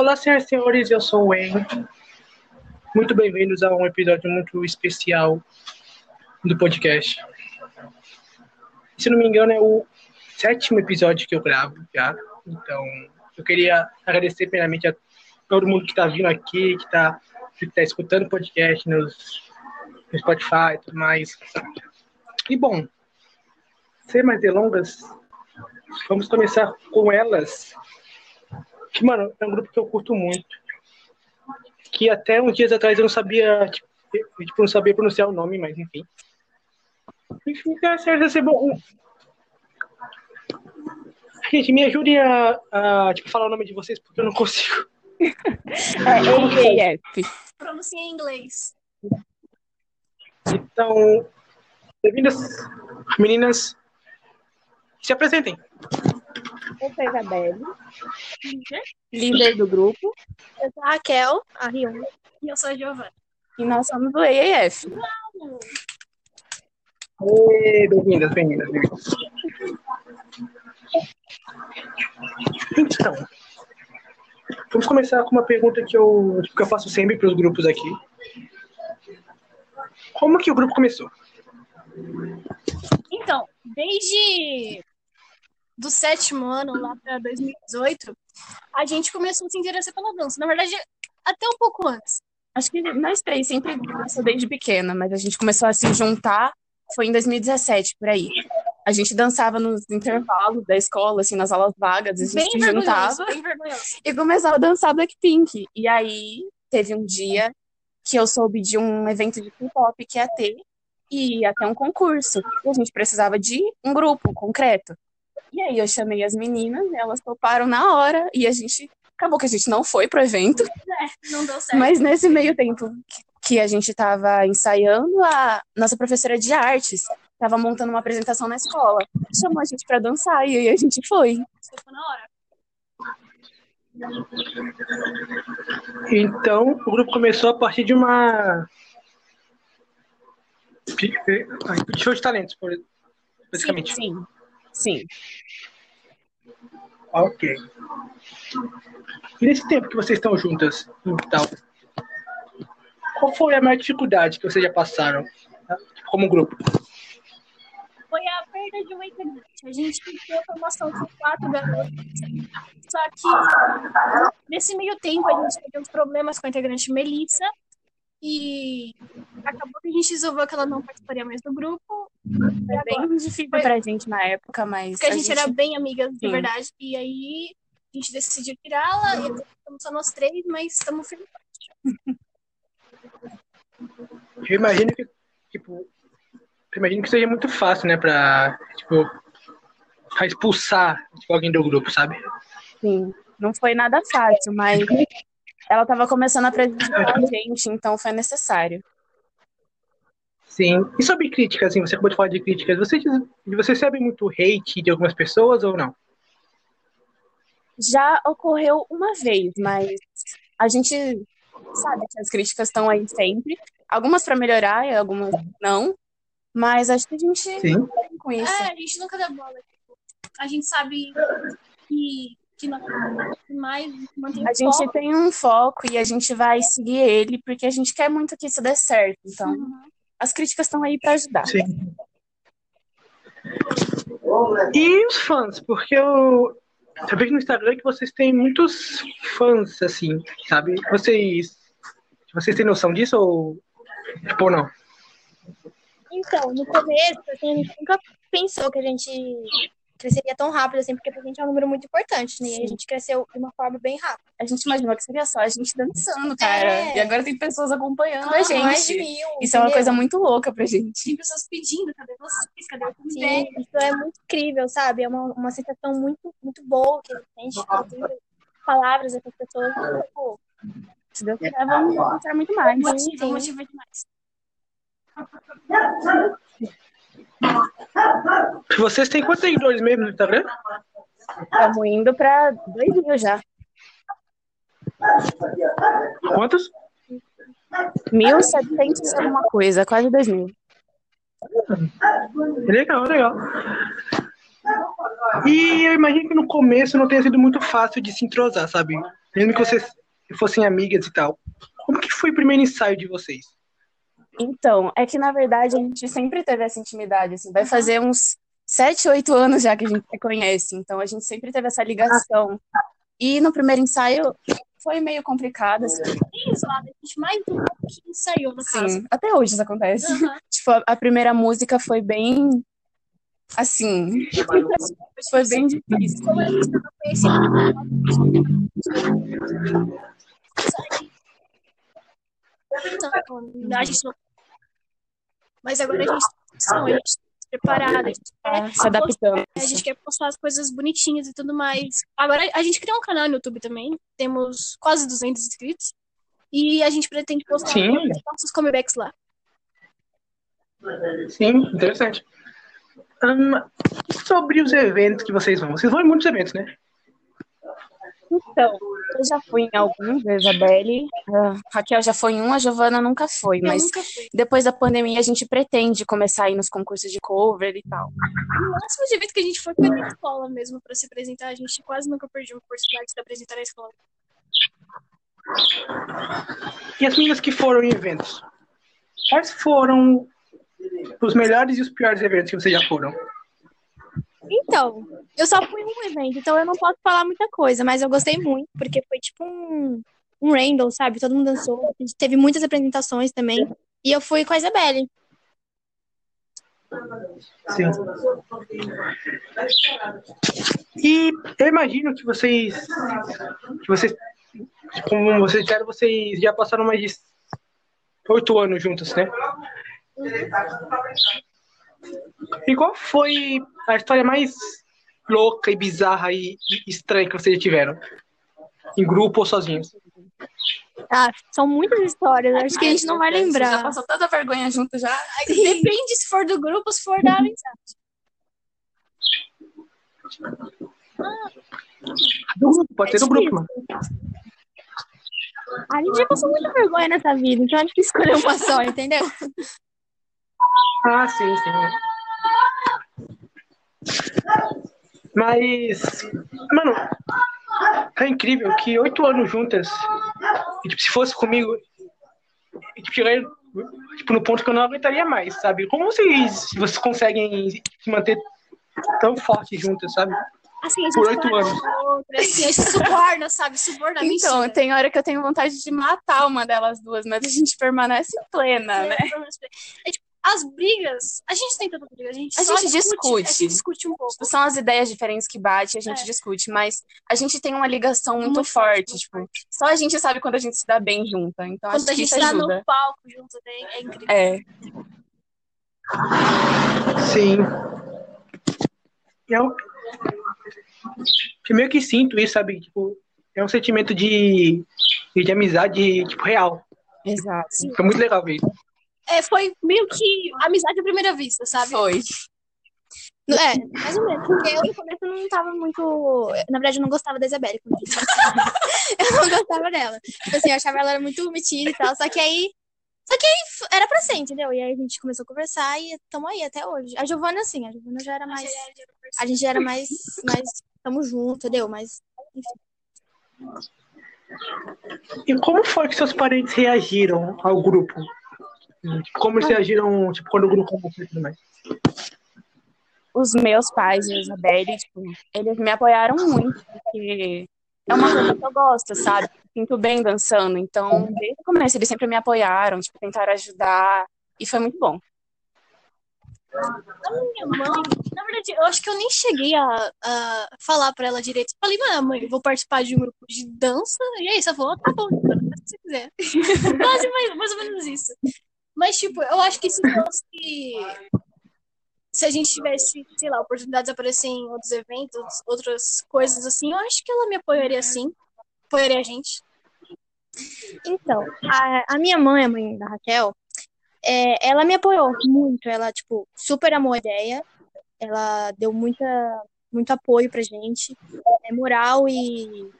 Olá, senhoras e senhores, eu sou o Wayne. Muito bem-vindos a um episódio muito especial do podcast. Se não me engano, é o sétimo episódio que eu gravo já. Então, eu queria agradecer primeiramente a todo mundo que está vindo aqui, que está que tá escutando o podcast nos, no Spotify e tudo mais. E bom, sem mais delongas, vamos começar com elas. Que, mano, é um grupo que eu curto muito. Que até uns dias atrás eu não sabia, tipo, tipo não sabia pronunciar o nome, mas enfim. Enfim, certo ser bom. Gente, me ajude a, a tipo, falar o nome de vocês, porque eu não consigo. É EAF. Pronuncia em inglês. Então, bem-vindas, meninas. Se apresentem. Eu sou a Isabelle, líder do grupo, Eu sou a Raquel, a Rion. E eu sou a Giovana. e nós somos do EAF. Ê, Bem-vindas, bem-vindas, bem-vindas. Então, vamos começar com uma pergunta que eu, que eu faço sempre para os grupos aqui. Como que o grupo começou? Então, desde do sétimo ano lá para 2018, a gente começou a se interessar pela dança. Na verdade, até um pouco antes. Acho que nós três sempre dançamos desde pequena, mas a gente começou a se juntar, foi em 2017, por aí. A gente dançava nos intervalos da escola, assim, nas aulas vagas, a gente Bem se juntava bem vergonhoso. e começava a dançar Blackpink. E aí teve um dia que eu soube de um evento de K-pop que ia ter e ia ter um concurso. E a gente precisava de um grupo concreto. E aí eu chamei as meninas, elas toparam na hora e a gente acabou que a gente não foi pro evento, Não deu certo. mas nesse meio tempo que- a gente estava ensaiando, a nossa professora de artes estava montando uma apresentação na escola. Chamou a gente para dançar e aí a gente foi. Foi na hora. Então, o grupo começou a partir de uma. de show de talentos, por- basicamente. Sim, sim. Ok. E nesse tempo que vocês estão juntas, então, qual foi a maior dificuldade que vocês já passaram tá? como grupo? Foi a perda de uma integrante. A gente tinha a formação com quatro garotos. Só que nesse meio tempo a gente teve uns problemas com a integrante Melissa. E acabou que a gente resolveu que ela não participaria mais do grupo. Foi bem difícil Foi- pra gente na época, mas Porque a gente era bem amigas de Sim. verdade. E aí a gente decidiu tirá-la. E estamos só nós três, mas estamos firmes. Eu imagino que, tipo, eu imagino que seja muito fácil, né, pra, tipo, pra expulsar tipo, alguém do grupo, sabe? Sim, não foi nada fácil, mas ela estava começando a prejudicar a gente, então foi necessário. Sim. E sobre críticas, assim, você acabou de falar de críticas, você, você recebe muito hate de algumas pessoas ou não? Já ocorreu uma vez, mas a gente sabe que as críticas estão aí sempre. Algumas para melhorar e algumas não. Mas acho que a gente Sim. tá com isso. É, a gente nunca dá bola. tipo, A gente sabe que, que não mais mantém A gente foco. tem um foco e a gente vai seguir ele porque a gente quer muito que isso dê certo. Então, Uhum. As críticas estão aí para ajudar. Sim. E os fãs? Porque eu, eu vejo no Instagram que vocês têm muitos fãs, assim, sabe? Vocês, vocês têm noção disso ou, tipo, não? Então, no começo, assim, a gente nunca pensou que a gente cresceria tão rápido, assim, porque pra gente é um número muito importante, né? E a gente cresceu de uma forma bem rápida. A gente imaginou que seria só a gente dançando, cara. É. E agora tem pessoas acompanhando Ah, a gente. Mais mil. Isso é uma entendeu? coisa muito louca pra gente. Tem pessoas pedindo, cadê vocês? Cadê o Sim, isso é muito incrível, sabe? É uma, uma sensação muito, muito boa que a gente ouvindo palavras dessas pessoas. Tipo, Se Deus quiser, vamos mostrar muito mais. Motiva, sim. motiva demais. Vocês têm quantos seguidores mesmo no Instagram? Estamos indo pra dois mil já. Quantos? 1.700 e alguma coisa, quase 2 mil. Legal, legal. E eu imagino que no começo não tenha sido muito fácil de se entrosar, sabe? mesmo que vocês fossem amigas e tal, como que foi o primeiro ensaio de vocês? Então, é que na verdade a gente sempre teve essa intimidade, assim, vai fazer uns sete, oito anos já que a gente se conhece, então a gente sempre teve essa ligação. E no primeiro ensaio foi meio complicado, assim. Bem isolado, a gente mais do que ensaiou, no caso. Sim, até hoje isso acontece. Aham. Tipo, a, a primeira música foi bem assim, foi bem difícil. Como a gente tava conhecendo. Então, a gente não... Mas agora a gente tá a gente tá preparada, a gente quer se adaptando. A gente quer postar as coisas bonitinhas e tudo mais. Agora, a gente criou um canal no YouTube também. Temos quase 200 inscritos. E a gente pretende postar nossos comebacks lá. Sim, interessante. Ahn, sobre os eventos que vocês vão. Vocês vão em muitos eventos, né? Então, eu já fui em alguns, a Isabelle, a Raquel já foi em um, a Giovana nunca foi, Eu mas nunca depois da pandemia a gente pretende começar a ir nos concursos de cover e tal. O máximo de evento que a gente foi foi na escola mesmo pra se apresentar. A gente quase nunca perdeu a oportunidade de se apresentar na escola. E as meninas que foram em eventos? Quais foram os melhores e os piores eventos que vocês já foram? Então, eu só fui um evento, então eu não posso falar muita coisa, mas eu gostei muito, porque foi tipo um, um Randall, sabe? Todo mundo dançou, teve muitas apresentações também. E eu fui com a Isabelle. Sim. E eu imagino que vocês, que vocês, como vocês disseram, vocês já passaram mais de oito anos juntos, né? E qual foi a história mais louca e bizarra e, e estranha que vocês já tiveram? Em grupo ou sozinhos? Ah, são muitas histórias, acho que a gente não vai Já lembrar. passou tanta vergonha junto já. Depende se for do grupo ou se for da amizade. Do grupo, pode ser do grupo, mano. A gente já passou muita vergonha nessa vida, então é difícil escolher uma só, entendeu? Ah, sim, sim. Mas, mano, é incrível que oito anos juntas, e, tipo, se fosse comigo, e, tipo, chegaria tipo, no ponto que eu não aguentaria mais, sabe? Como vocês, vocês conseguem se manter tão fortes juntas, sabe? Assim, Por oito anos. outra, assim, a gente suborna, sabe? Suborna Então, mentira. tem hora que eu tenho vontade de matar uma delas duas, mas a gente permanece plena, né? É, tipo, as brigas, a gente tem tanta briga, a gente A só gente discute. A gente discute um pouco. Tipo, são as ideias diferentes que bate, a gente É. discute, mas a gente tem uma ligação muito, Muito forte, forte, tipo, só a gente sabe quando a gente se dá bem junta, então Quando acho a gente tá ajuda. no palco junto, é, é incrível. É, Sim. Eu, eu meio que sinto isso, sabe? Tipo, é um sentimento de, de amizade, tipo, real. exato. Foi muito legal ver isso. É, foi meio que amizade à primeira vista, sabe? Foi. É, mais ou menos. Porque eu no começo não tava muito. Na verdade, eu não gostava da Isabelle. eu não gostava dela. Tipo assim, eu achava ela era muito metida e tal. Só que aí. Só que aí era pra ser, entendeu? E aí a gente começou a conversar e tamo aí até hoje. A Giovana, assim, a Giovana já era mais. A gente já era mais. mais tamo junto, entendeu? Mas. E como foi que seus parentes reagiram ao grupo? Como eles reagiram, tipo, quando o grupo começou e tudo mais? Os meus pais e a Isabelle, tipo, eles me apoiaram muito, porque é uma coisa que eu gosto, sabe? Sinto bem dançando, então, desde o começo, eles sempre me apoiaram, tipo, tentaram ajudar, e foi muito bom. A minha mãe, na verdade, eu acho que eu nem cheguei a, a falar pra ela direito. Falei, mãe, eu vou participar de um grupo de dança. E aí, você falou, tá bom, faz o que você quiser. Quase mais, mais ou menos isso. Mas, tipo, eu acho que se fosse. Se a gente tivesse, sei lá, oportunidades de aparecer em outros eventos, outras coisas assim, eu acho que ela me apoiaria sim. Apoiaria a gente. Então, a, a minha mãe, a mãe da Raquel, é, ela me apoiou muito. Ela, tipo, super amou a ideia. Ela deu muita, muito apoio pra gente, é, moral e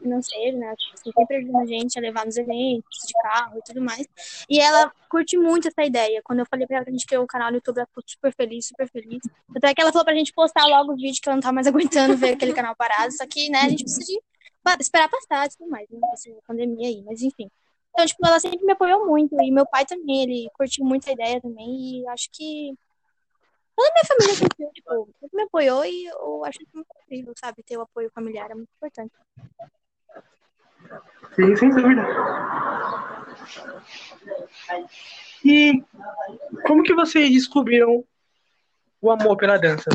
financeiro, né? Tipo, assim, sempre ajudando a gente a levar nos eventos, de carro e tudo mais. E ela curte muito essa ideia. Quando eu falei pra ela que a gente criou o canal no YouTube, ela ficou super feliz, super feliz. Até que ela falou pra gente postar logo o vídeo, que ela não tá mais aguentando ver aquele canal parado. Só que, né, a gente precisa de esperar passar e tudo mais, né? Essa pandemia aí, mas enfim. Então, tipo, ela sempre me apoiou muito. E meu pai também, ele curtiu muito a ideia também. E acho que toda a minha família tipo, me apoiou e eu acho muito incrível, sabe? Ter o apoio familiar é muito importante. Sim, sem dúvida. E como que vocês descobriram o amor pela dança?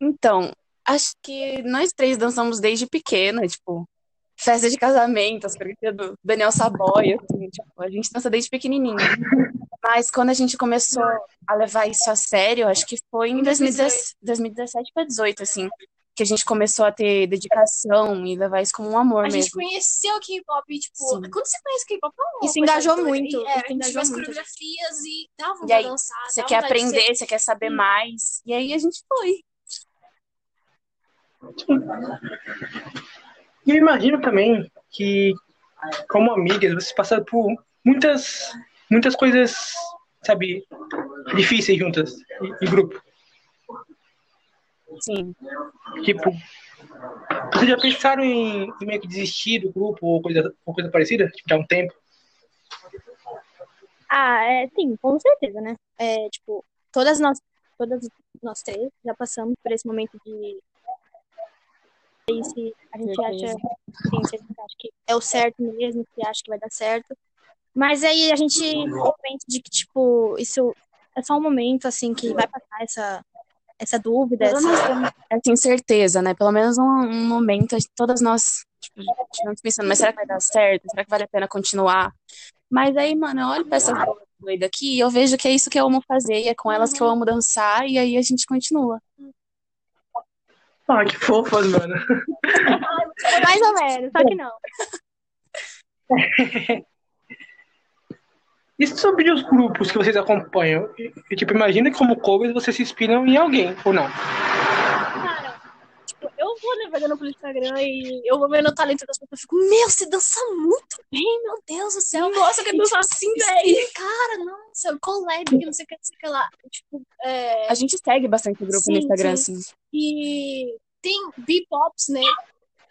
Então, acho que nós três dançamos desde pequena, tipo, festa de casamento, as coreografias do Daniel Saboia, assim, tipo, a gente dança desde pequenininho. Mas quando a gente começou a levar isso a sério, acho que foi em 2017, 2017 para 2018, assim, que a gente começou a ter dedicação e levar isso como um amor A gente mesmo. conheceu o K-pop, tipo, Sim. quando você conhece K-pop, é Isso coisa engajou doida. muito, E, É, a gente engajou as muito. coreografias e dá vontade E aí, dançar. Você quer ser- aprender, você quer saber mais, e aí a gente foi. E eu imagino também que, como amigas, vocês passaram por muitas, muitas coisas, sabe, difíceis juntas, em, grupo. Sim. Tipo, vocês já pensaram em, em meio que desistir do grupo ou coisa, ou coisa parecida? Tipo, já há um tempo? Ah, é, sim, com certeza, né? É, tipo, todas nós, todas nós três já passamos por esse momento de aí se a gente Certeza. acha, sim, se a gente acha que é o certo mesmo, se acha que vai dar certo. Mas aí a gente pensa de que, tipo, isso é só um momento, assim, que vai passar essa, essa dúvida, essa... essa incerteza, né? Pelo menos um, um momento, todas nós tipo, estivemos pensando, mas será que vai dar certo? Será que vale a pena continuar? Mas aí, mano, eu olho pra essa doida aqui e eu vejo que é isso que eu amo fazer, e é com elas que eu amo dançar, e aí a gente continua. Ah, que fofas, mano. Mais ou menos, só que não. E sobre os grupos que vocês acompanham? E, tipo, imagina que como covers vocês se inspiram em alguém, ou não? Vou navegando pelo Instagram e eu vou vendo o talento das pessoas. Eu fico, meu, você dança muito bem, meu Deus do céu. Nossa, E, dançar tipo, assim, sim, velho. Cara, nossa, collab, que não sei o que, não sei o que lá. Tipo, é, A gente segue bastante o grupo Sim, no Instagram, sim. assim. E tem B-Pops, né?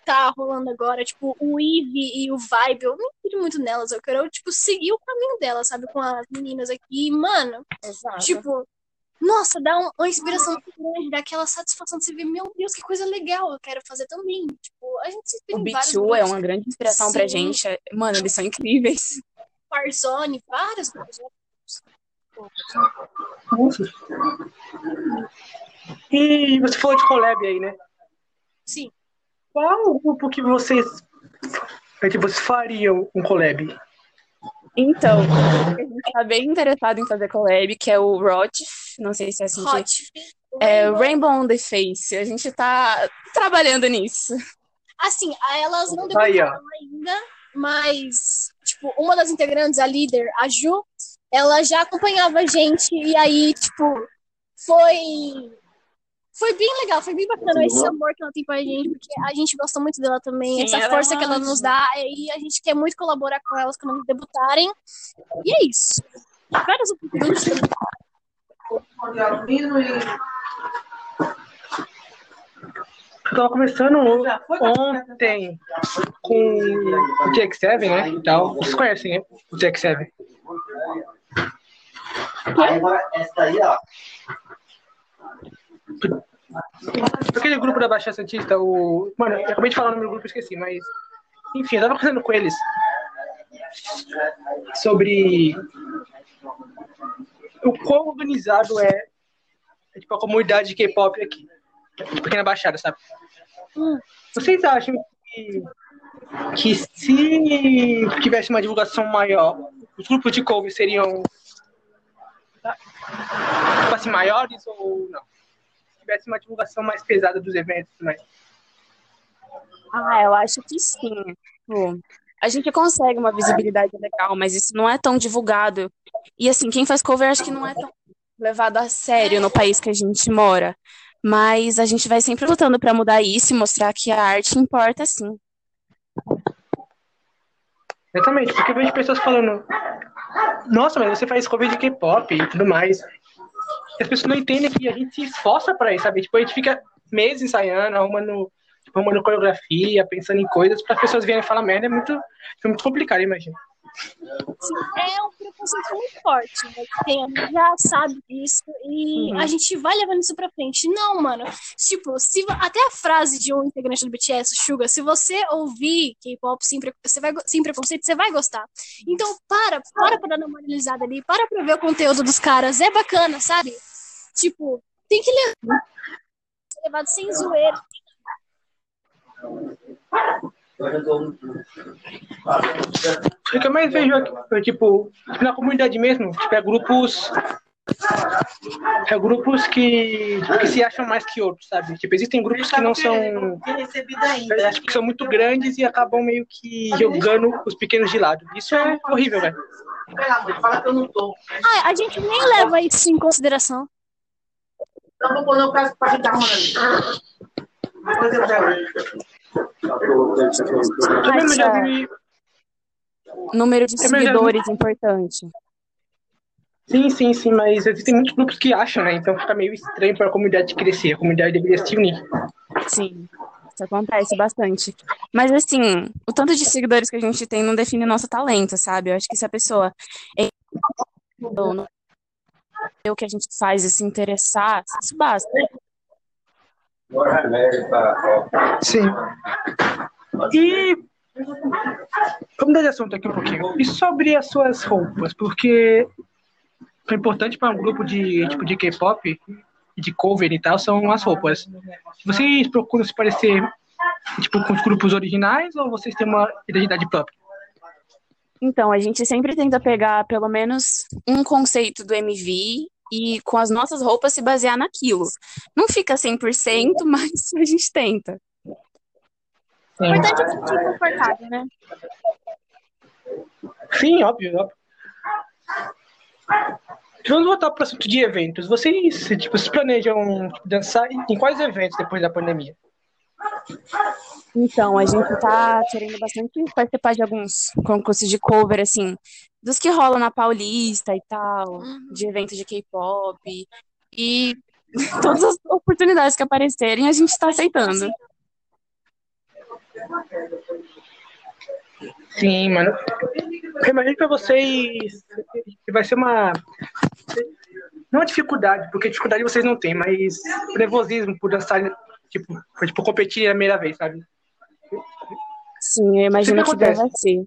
Tá rolando agora, tipo, o Eve e o Vibe. Eu não entendo muito nelas. Eu quero, tipo, seguir o caminho delas, sabe? Com as meninas aqui. E, mano, Exato. tipo, nossa, dá um- uma inspiração muito grande, dá aquela satisfação de você ver, meu Deus, que coisa legal, eu quero fazer também. Tipo, a gente se inspira o em vários B2 é grupos, uma grande inspiração pra Sim. gente. Mano, eles são incríveis. Warzone, várias coisas. Nossa. E você falou de collab aí, né? Sim. Qual o grupo que vocês, é que vocês fariam um collab? Então, a gente tá bem interessado em fazer collab, que é o Rot, não sei se é assim que... Hot. É Rainbow on the Face. A gente tá trabalhando nisso. Assim, elas não Aí, ó. debutaram ainda, mas, tipo, uma das integrantes, a líder, a Ju, ela já acompanhava a gente e aí, tipo, foi. Foi bem legal, foi bem bacana esse amor que ela tem pra gente, porque a gente gosta muito dela também, Sim, essa ela é força uma que ela nos dá, e a gente quer muito colaborar com elas quando elas debutarem. E é isso. Várias oportunidades. Tava conversando ontem com o TX7, né? E tal. Vocês conhecem, né? O TX7. Agora, essa daí, ó. Aquele grupo da Baixada Santista, o. Mano, eu acabei de falar o nome do grupo, esqueci, mas. Enfim, eu tava conversando com eles sobre o quão organizado é, é, tipo, a comunidade de K-pop aqui. Pequena Baixada, sabe? Vocês acham que, que se tivesse uma divulgação maior, os grupos de cover seriam tipo assim, maiores ou não? Se tivesse uma divulgação mais pesada dos eventos, mas Ah, eu acho que sim. A gente consegue uma visibilidade legal, mas isso não é tão divulgado. E assim, quem faz cover acho que não é tão levado a sério no país que a gente mora. Mas a gente vai sempre lutando pra mudar isso e mostrar que a arte importa sim. Exatamente, porque eu vejo pessoas falando, nossa, mas você faz cover de K-pop e tudo mais. As pessoas não entendem que a gente se esforça pra isso, sabe? Tipo, a gente fica meses ensaiando, arrumando, tipo, arrumando coreografia, pensando em coisas, para as pessoas virem falar merda, é muito, é muito complicado, imagina. É um preconceito muito forte, né? Tem, a gente já sabe disso e Uhum. a gente vai levando isso pra frente. Não, mano. Tipo, se, até a frase de um integrante do BTS, Suga, se você ouvir K-pop sem, você vai, sem preconceito, você vai gostar. Então, para, para pra dar uma analisada ali, para pra ver o conteúdo dos caras. É bacana, sabe? Tipo, tem que levar, levado sem zoeira. O que eu mais vejo aqui, é, tipo, na comunidade mesmo, tipo, é grupos. É grupos que, que se acham mais que outros, sabe? Tipo, existem grupos que não são. Acho que são muito grandes e acabam meio que jogando os pequenos de lado. Isso é horrível, velho. Pega, mãe, fala que eu não tô. Ah, a gente nem leva isso em consideração. Então vou pôr o caso pra Número de É seguidores importante. Sim, sim, sim, mas existem muitos grupos que acham, né? Então fica meio estranho para a comunidade crescer. A comunidade deveria se unir. Sim, isso acontece bastante. Mas assim, o tanto de seguidores que a gente tem não define nosso talento, sabe? Eu acho que se a pessoa é o que a gente faz e se interessar, isso basta. Sim. E vamos mudar de assunto aqui um pouquinho. E sobre as suas roupas, porque o importante para um grupo de tipo de K-pop, de cover e tal, são as roupas. Vocês procuram se parecer tipo com os grupos originais ou vocês têm uma identidade própria? Então, a gente sempre tenta pegar pelo menos um conceito do MV e com as nossas roupas se basear naquilo. Não fica 100%, mas a gente tenta. O importante é se sentir confortável, né? Sim, óbvio, óbvio. Vamos voltar para o assunto de eventos. Vocês, tipo, se planejam dançar em quais eventos depois da pandemia? Então, a gente tá querendo bastante participar de alguns concursos de cover, assim, dos que rolam na Paulista e tal, de eventos de K-pop. E todas as oportunidades que aparecerem, a gente tá aceitando. Sim, mano. Eu imagino pra vocês que vai ser uma. Não dificuldade, porque dificuldade vocês não têm, mas nervosismo por dançar, tipo, por, tipo competir a primeira vez, sabe? Sim, eu imagino que acontece. deve ser.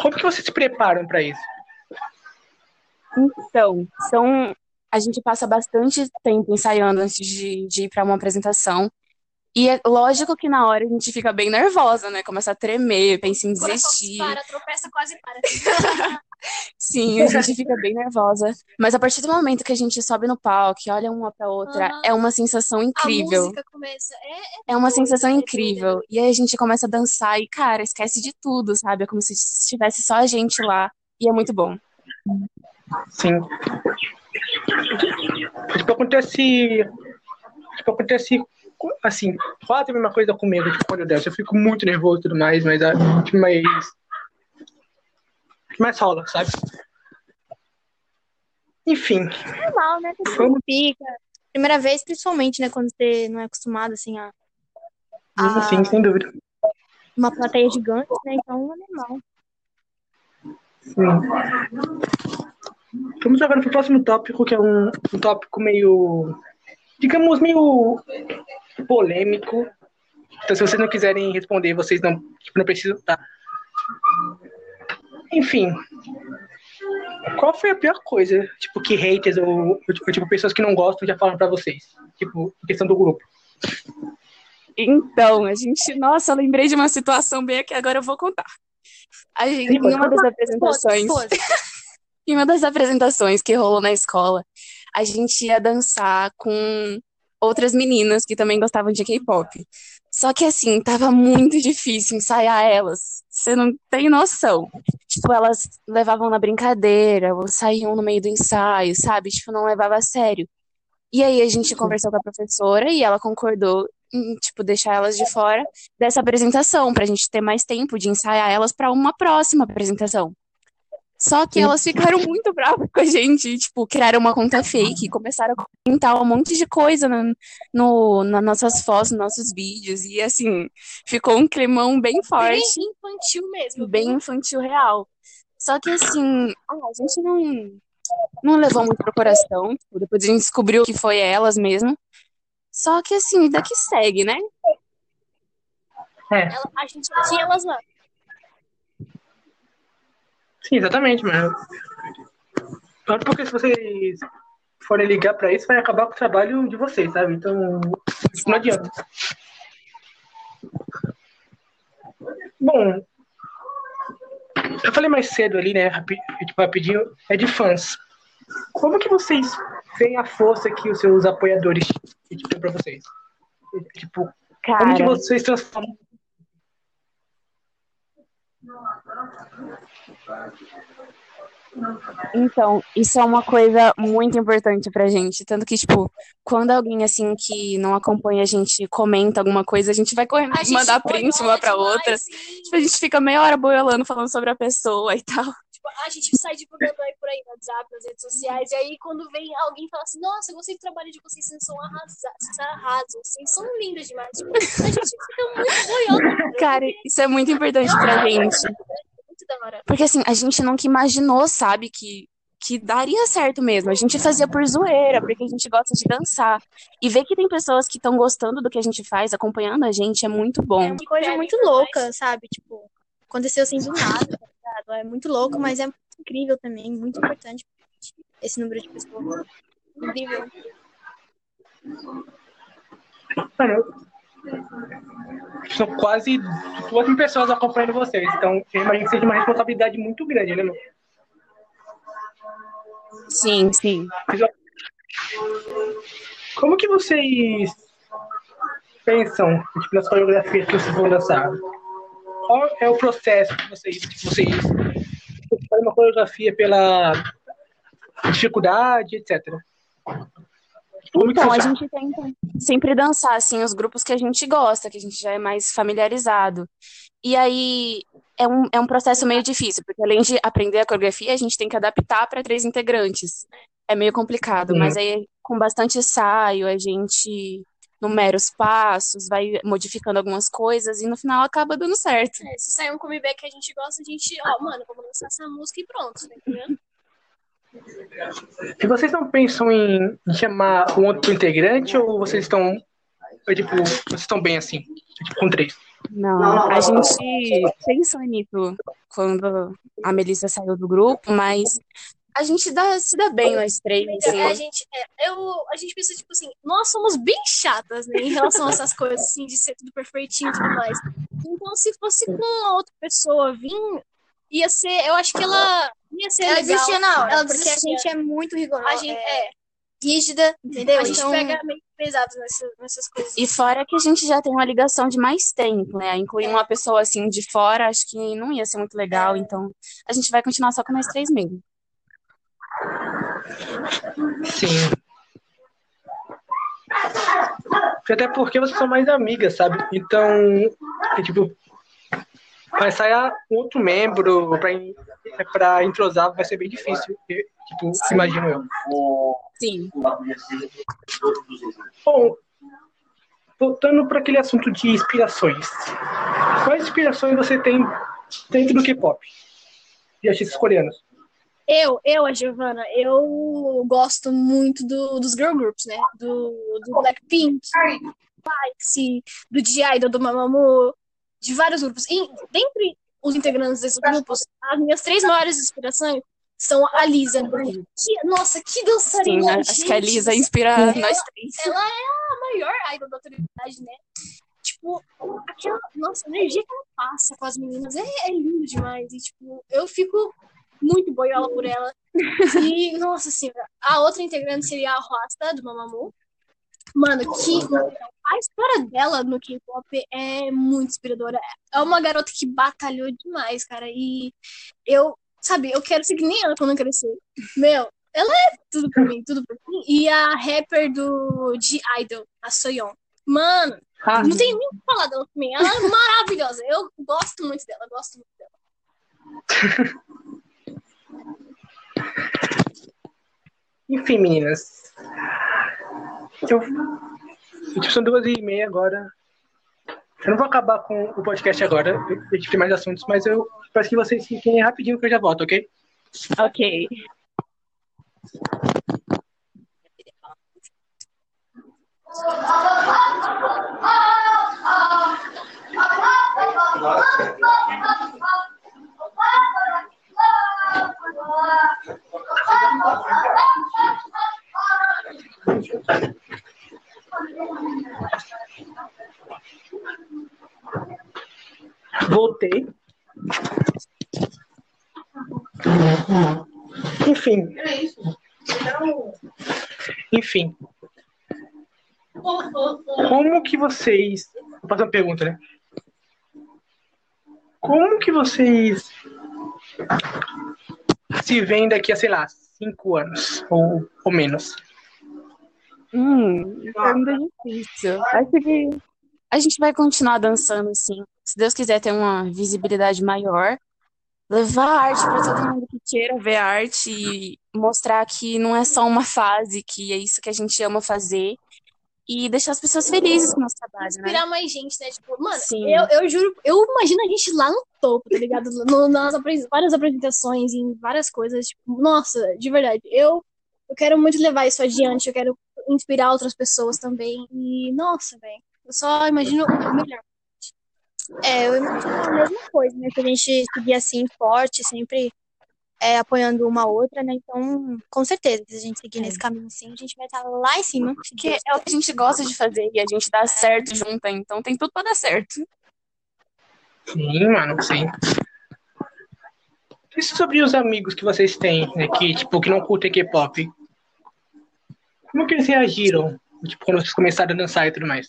Como que vocês se preparam pra isso? Então, são, a gente passa bastante tempo ensaiando antes de, de ir para uma apresentação. E é lógico que na hora a gente fica bem nervosa, né? Começa a tremer, pensa em desistir. para, tropeça, quase para. Sim, a gente fica bem nervosa. Mas a partir do momento que a gente sobe no palco e olha uma pra outra, Aham. é uma sensação A incrível. música começa. É, É uma sensação é incrível. E aí a gente começa a dançar e, cara, esquece de tudo, sabe? É como se estivesse só a gente lá. E é muito bom. Sim. Tipo, acontece. Tipo, acontece assim, quase a mesma coisa comigo, tipo, quando eu danço. Eu fico muito nervoso e tudo mais, mas ah, tipo, mais. Rola, sabe? Enfim, normal, né? Vamos- fica. Primeira vez, principalmente, né? Quando você não é acostumado, assim, a Ah. sim, sem dúvida. uma plateia gigante, né? Então é normal. Sim. Vamos agora para o próximo tópico, que é um, um tópico meio, digamos, meio polêmico. Então, se vocês não quiserem responder, vocês não, tipo, não precisam, tá? Enfim, qual foi a pior coisa, tipo, que haters ou, ou, tipo, pessoas que não gostam já falaram para vocês? Tipo, em questão do grupo. Então, a gente, nossa, lembrei de uma situação bem aqui, agora eu vou contar. A gente, Sim, em uma das apresentações, em uma das apresentações que rolou na escola, a gente ia dançar com outras meninas que também gostavam de K-pop. Só que assim, tava muito difícil ensaiar elas. Você não tem noção. Tipo, elas levavam na brincadeira, ou saíam no meio do ensaio, sabe? Tipo, não levava a sério. E aí a gente conversou com a professora e ela concordou em, tipo, deixar elas de fora dessa apresentação, pra gente ter mais tempo de ensaiar elas para uma próxima apresentação. Só que elas ficaram muito bravas com a gente, tipo, criaram uma conta fake, começaram a comentar um monte de coisa no, no, nas nossas fotos, nos nossos vídeos, e assim, ficou um climão bem forte, Bem infantil mesmo. bem infantil real. Só que assim, ah, a gente não, não levou muito pro coração, tipo, depois a gente descobriu que foi elas mesmo. Só que assim, vida que segue, né? É, Ela- a gente tinha elas lá. Sim, exatamente, mano. Tanto porque se vocês forem ligar pra isso, vai acabar com o trabalho de vocês, sabe? Então, tipo, não adianta. Bom, eu falei mais cedo ali, né, tipo, rapidinho, é de fãs. Como que vocês veem a força que os seus apoiadores tipo, têm pra vocês? Tipo, como que Cara, vocês transformam Então, isso é uma coisa muito importante pra gente. Tanto que, tipo, quando alguém assim que não acompanha a gente comenta alguma coisa, a gente vai correndo A mandar print uma pra demais, outra. sim. Tipo, a gente fica meia hora boiolando, falando sobre a pessoa e tal. Tipo, a gente sai divulgando aí por aí no WhatsApp, nas redes sociais, e aí quando vem alguém e fala assim, nossa, eu gostei do trabalho de vocês, vocês são arrasados, vocês arrasam, vocês são lindas demais. Tipo, a gente fica muito boiando. Cara, isso é muito importante pra gente. Muito da hora. Porque assim, a gente nunca imaginou, sabe, que, que daria certo mesmo. A gente fazia por zoeira, porque a gente gosta de dançar. E ver que tem pessoas que estão gostando do que a gente faz, acompanhando a gente, é muito bom. uma coisa muito louca, sabe? Tipo, aconteceu assim do nada, tá ligado? É muito louco, mas é incrível também, muito importante esse número de pessoas. Incrível. Mano, são quase duas mil pessoas acompanhando vocês. Então, eu imagino que seja uma responsabilidade muito grande, né, meu? Sim, sim. Como que vocês pensam tipo, nas coreografias que vocês vão dançar? Qual é o processo que vocês, que vocês fazem uma coreografia pela dificuldade, etc. Como Então, a gente tenta sempre dançar, assim, os grupos que a gente gosta, que a gente já é mais familiarizado. E aí é um, é um processo meio difícil, porque além de aprender a coreografia, a gente tem que adaptar para três integrantes. É meio complicado, Uhum. mas aí com bastante ensaio, a gente numera os passos, vai modificando algumas coisas e no final acaba dando certo. É, se sair um comeback que a gente gosta, a gente, ó, mano, vamos lançar essa música e pronto, tá entendendo? E vocês não pensam em chamar um outro integrante ou vocês estão, é, tipo, vocês estão bem assim, tipo, com três? Não, a gente pensou nisso quando a Melissa saiu do grupo, mas a gente dá, se dá bem nós três, assim. É, a gente, é, eu, a gente pensa, tipo assim, nós somos bem chatas, né, em relação a essas coisas, assim, de ser tudo perfeitinho e tudo mais. Então, se fosse com uma outra pessoa vir, ia ser, eu acho que ela ia ser Ela legal. desistia na hora, Ela porque a gente é muito rigorosa. A gente, é, rígida, entendeu? a gente então, pega meio pesado nessas, nessas coisas. E fora que a gente já tem uma ligação de mais tempo, né? Incluir uma pessoa assim de fora, acho que não ia ser muito legal, então a gente vai continuar só com nós três mesmo. Sim. Até porque vocês são mais amigas, sabe? Então, é, tipo, vai sair um outro membro pra entrosar, vai ser bem difícil. Tipo, imagino eu. Sim. Bom, voltando para aquele assunto de inspirações. Quais inspirações você tem dentro do K-pop? De artistas coreanos? Eu, eu, a Giovana, eu gosto muito do, dos girl groups, né? Do, do Blackpink, Twice, do G-Idol, do Mamamoo, de vários grupos. E dentre os integrantes desses grupos, as minhas três maiores inspirações são a Lisa. Que, nossa, que Sim, dançarina! acho que a Lisa inspira céu. nós três. Ela é a maior idol da atualidade, né? Tipo, aquela, nossa, energia que ela passa com as meninas é, é lindo demais. E, tipo, eu fico muito boiola por ela. E, nossa senhora, a outra integrante seria a Rasta, do Mamamoo. Mano, que a história dela no K-pop é muito inspiradora. É uma garota que batalhou demais, cara. E eu, sabe, eu quero ser que nem ela quando eu crescer. Meu, ela é tudo pra mim, tudo pra mim. E a rapper do de Idol, a Soyeon. Mano, Ah, não tem nem o que falar dela pra mim. Ela é maravilhosa. Eu gosto muito dela, gosto muito dela. Enfim, meninas. Eu, tipo, são duas e meia agora. Eu não vou acabar com o podcast agora. A gente tem mais assuntos, mas eu peço que vocês fiquem rapidinho que eu já volto, ok? Ok. Voltei. Enfim. Enfim. Como que vocês. Vou fazer uma pergunta, né? Como que vocês se veem daqui a, sei lá, cinco anos ou, ou menos? Hum, pergunta difícil. Acho que a gente vai continuar dançando, sim. Se Deus quiser ter uma visibilidade maior, levar a arte para todo mundo que queira ver arte e mostrar que não é só uma fase, que é isso que a gente ama fazer e deixar as pessoas felizes com o nosso trabalho, né? Inspirar mais gente, né? Tipo, mano, Sim. eu, eu juro, eu imagino a gente lá no topo, tá ligado? No, nas várias apresentações, em várias coisas. Tipo, nossa, de verdade, eu, eu quero muito levar isso adiante, eu quero inspirar outras pessoas também. E, nossa, velho, eu só imagino o melhor. É, eu imagino a mesma coisa, né? Que a gente seguir assim, forte, sempre é, apoiando uma outra, né? Então, com certeza, se a gente seguir nesse caminho assim, a gente vai estar lá em cima. Porque Deus é o que a gente gosta de fazer e a gente dá certo junto, então tem tudo pra dar certo. Sim, mano, sim. E sobre os amigos que vocês têm, né, que, tipo, que não curtem K-pop? Como que eles reagiram? Tipo, quando vocês começaram a dançar e tudo mais.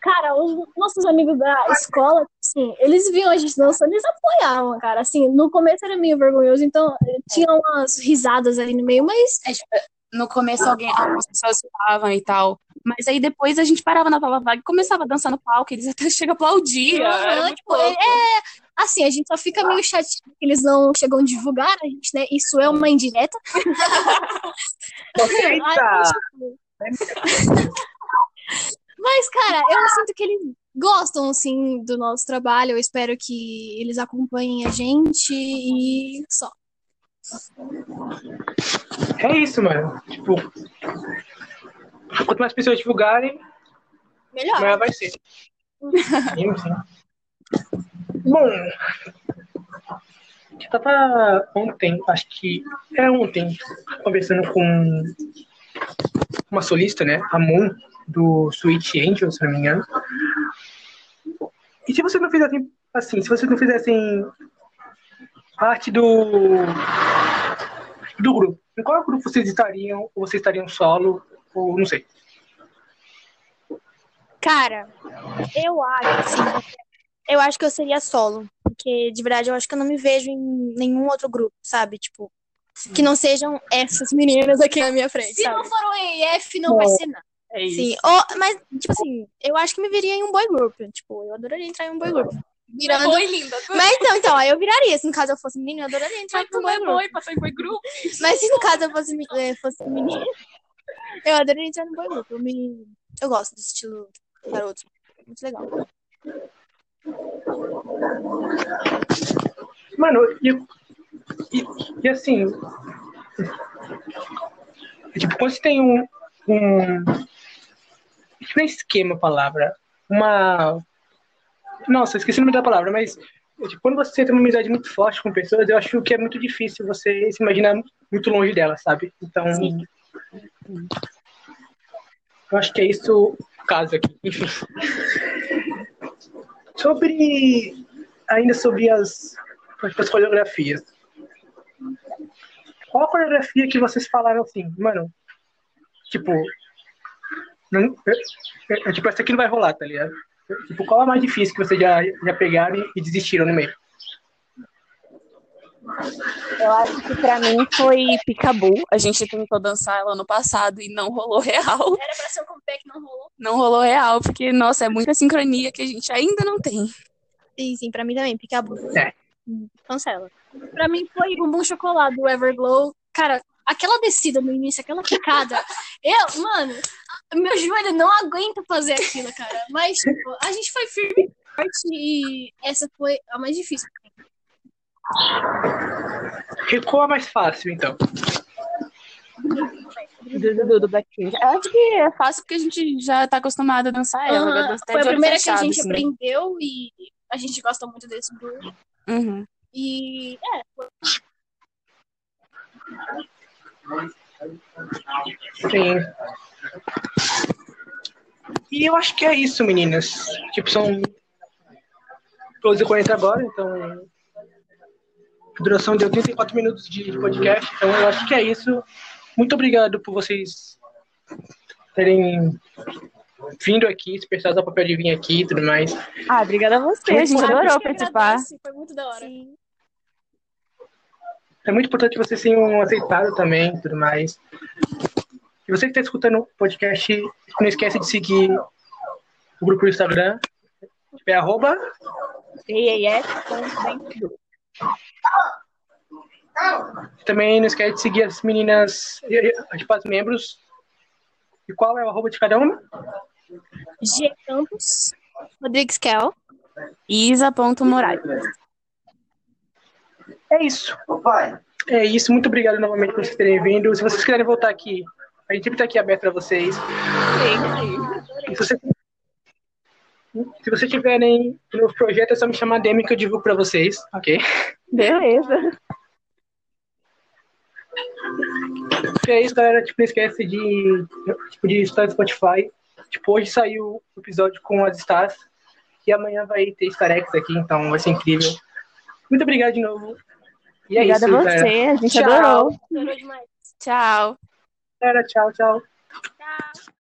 Cara, os nossos amigos da escola, assim, eles viam a gente dançando, eles apoiavam, cara. Assim, no começo era meio vergonhoso, então eh, tinha umas risadas ali no meio, mas É, tipo, no começo alguém, algumas pessoas falavam e tal, mas aí depois a gente parava na Pava Vaga e começava a dançar no palco, eles até chegam a aplaudir. Muito tipo, é, assim, a gente só fica meio chateado que eles não chegam a divulgar a gente, né? Isso é uma indireta. Mas, cara, eu sinto que eles gostam, assim, do nosso trabalho. Eu espero que eles acompanhem a gente e só. É isso, mano. Tipo, quanto mais pessoas divulgarem, Melhor. maior vai ser. Sim, sim. Bom, eu tava ontem, acho que é ontem, conversando com uma solista, né? A Moon, do Sweet Angel, se não me engano. E se vocês não fizessem assim, se vocês não fizessem parte do do grupo, em qual grupo vocês estariam? Ou vocês estariam solo? Ou não sei. Cara, eu acho, eu acho que eu seria solo, porque de verdade eu acho que eu não me vejo em nenhum outro grupo, sabe? Tipo, que não sejam essas meninas aqui na minha frente, Se não sabe? for o EF, não vai ser nada. É isso. Sim, ou- mas, tipo assim, eu acho que me viria em um boy group. Tipo, eu adoraria entrar em um boy group. Virando. Boy linda. Mas então, então, aí eu viraria. Se no caso eu fosse menina, eu adoraria entrar Mas em um boy é group. boy, passou em boy group. Mas se no caso eu fosse, eh, fosse menina, eu adoraria entrar no boy group. Eu, me... eu gosto do estilo garoto. Muito legal. Mano, e, e, e assim. Tipo, quando você tem um. um não é esquema a palavra. Uma. Nossa, esqueci o nome da palavra, mas. Tipo, quando você tem uma amizade muito forte com pessoas, eu acho que é muito difícil você se imaginar muito longe delas, sabe? Então. Eu acho que é isso o caso aqui. Enfim. Sobre. Ainda sobre as, as coreografias. Qual a coreografia que vocês falaram assim, mano? Tipo, Não, é, é, é, tipo, essa aqui não vai rolar, tá ligado? Tipo, qual a mais difícil que vocês já, já pegaram e desistiram no meio? Eu acho que pra mim foi Picabu. A gente tentou dançar ela no passado e não rolou real. Era pra ser um comeback, não rolou. Não rolou real, porque, nossa, é muita sincronia que a gente ainda não tem. Sim, sim, pra mim também, picabu. É. Cancela. Pra mim foi um bom chocolate do Everglow. Cara, aquela descida no início, aquela picada. Eu, mano, meu joelho não aguenta fazer aquilo, cara. Mas, tipo, a gente foi firme e forte e essa foi a mais difícil. Qual a mais fácil, então? Do, do, do Blackpink. Eu acho que é fácil porque a gente já tá acostumado a dançar ela. Até foi a primeira que a gente assim. aprendeu e a gente gosta muito desse grupo. Uhum. E é, Sim. E eu acho que é isso, meninas. Tipo, são 12h40 agora, então. A duração deu 34 minutos de de podcast, então eu acho que é isso. Muito obrigado por vocês terem vindo aqui, se precisar o papel de vir aqui e tudo mais. Ah, obrigada a você. A gente Foi adorou participar. Foi muito da hora. É muito importante vocês tenham aceitado também e tudo mais. E você que está escutando o podcast, não esquece de seguir o grupo do Instagram. É arroba Também não esquece de seguir as meninas, tipo, as membros. E qual é o arroba de cada uma? G Campos. Rodrigues Kel. Isa.moraes. É isso. É isso. Muito obrigado novamente por vocês terem vindo. Se vocês quiserem voltar aqui, a gente sempre está aqui aberto para vocês. E se, você, se vocês tiverem novo projeto, é só me chamar DM que eu divulgo para vocês, ok? Beleza. E é isso, galera. Tipo, não esquece de, tipo, de estar no Spotify. Tipo, hoje saiu o episódio com as stars. E amanhã vai ter Star X aqui, então vai ser incrível. Muito obrigado de novo. E é Obrigada isso, a galera. você. A gente Tchau. adorou. Tchau. Galera, tchau, tchau. Tchau.